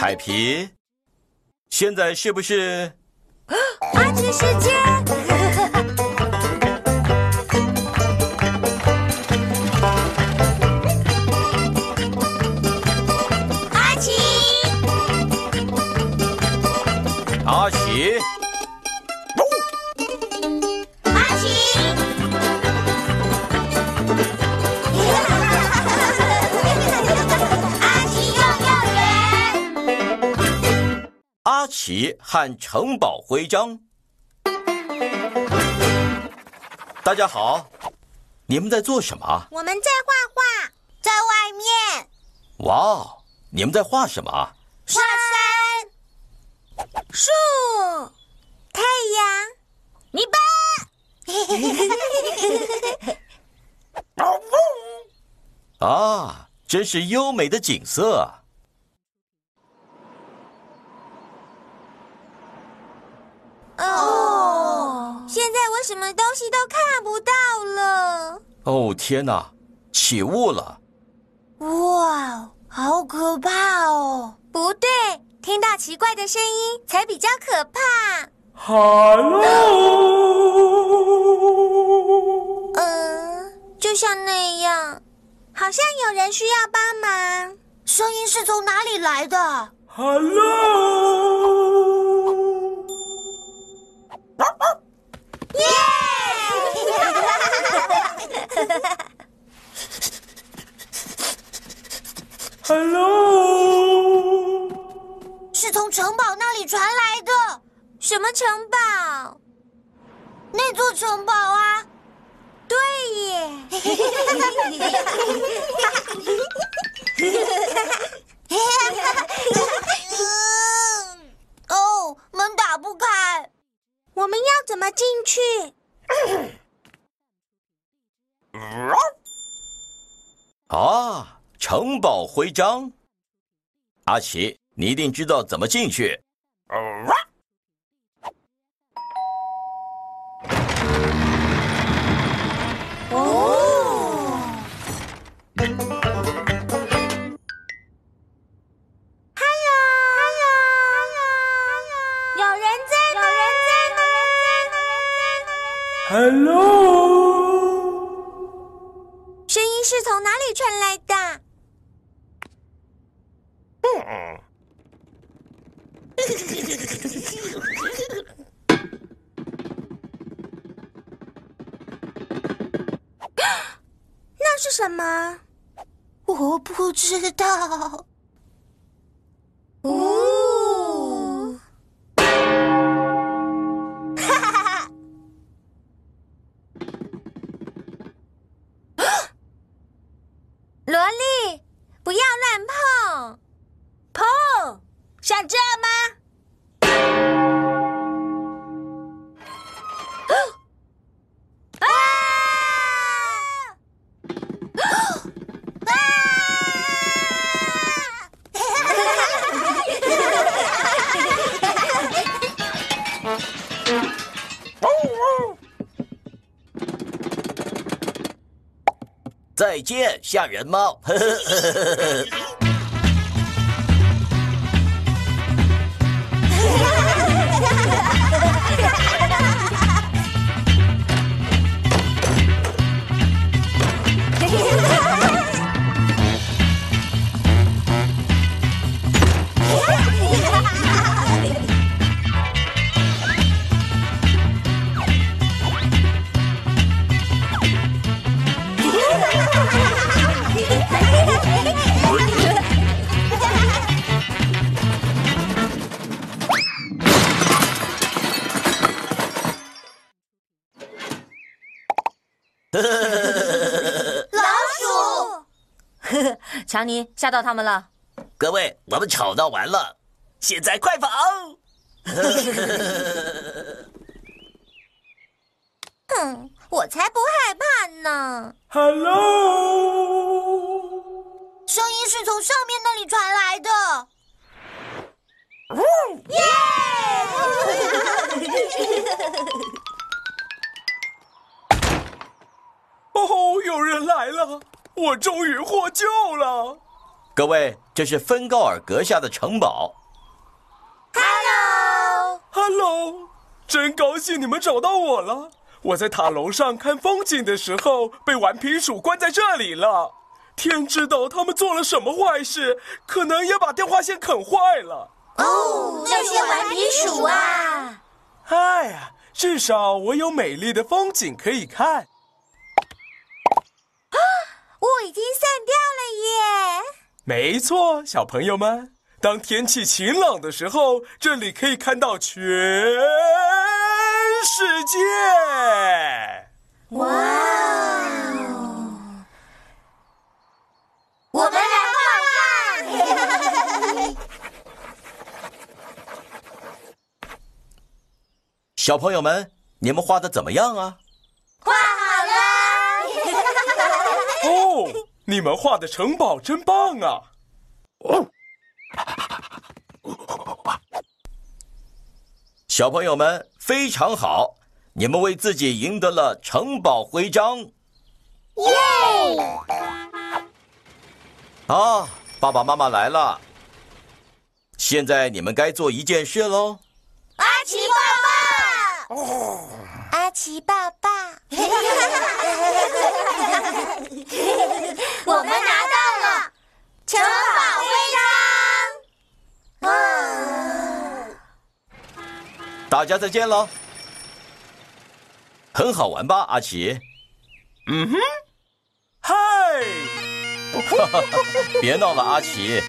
海皮，现在是不是？啊阿奇时间。阿奇和城堡徽章。大家好，你们在做什么？我们在画画，在外面哇哦，你们在画什么？画山、树、太阳、泥巴。啊，真是优美的景色啊！哦，现在我什么东西都看不到了。哦天哪，起雾了！哇，好可怕哦！不对，听到奇怪的声音才比较可怕。Hello，嗯，就像那样，好像有人需要帮忙。声音是从哪里来的？Hello，Hello，是从城堡那里传来的。什么城堡？那座城堡啊。对耶。啊，城堡徽章。阿奇，你一定知道怎么进去。哦。有人在吗？有人在吗？Hello，是从哪里传来的？那是什么？我不知道。像这样吗？啊！啊！再见，吓人猫。Yeah. 老鼠，强尼吓到他们了。各位，我们吵闹完了，现在快跑！哼，我才不害怕呢。Hello，我终于获救了。各位，这是芬高尔阁下的城堡。Hello，Hello，真高兴你们找到我了。我在塔楼上看风景的时候，被顽皮鼠关在这里了。天知道他们做了什么坏事，可能也把电话线啃坏了。哦，那些顽皮鼠啊！哎呀，至少我有美丽的风景可以看。雾已经散掉了耶！没错，小朋友们，当天气晴朗的时候，这里可以看到全世界。哇哦！我们来画画。小朋友们，你们画的怎么样啊？画好了。哦，你们画的城堡真棒啊！小朋友们非常好，你们为自己赢得了城堡徽章。耶！啊，爸爸妈妈来了，现在你们该做一件事喽。阿奇爸爸，阿奇爸爸，我们拿到了城堡徽章。啊！大家再见喽。很好玩吧，阿奇？嗯哼嗨，别闹了，阿奇。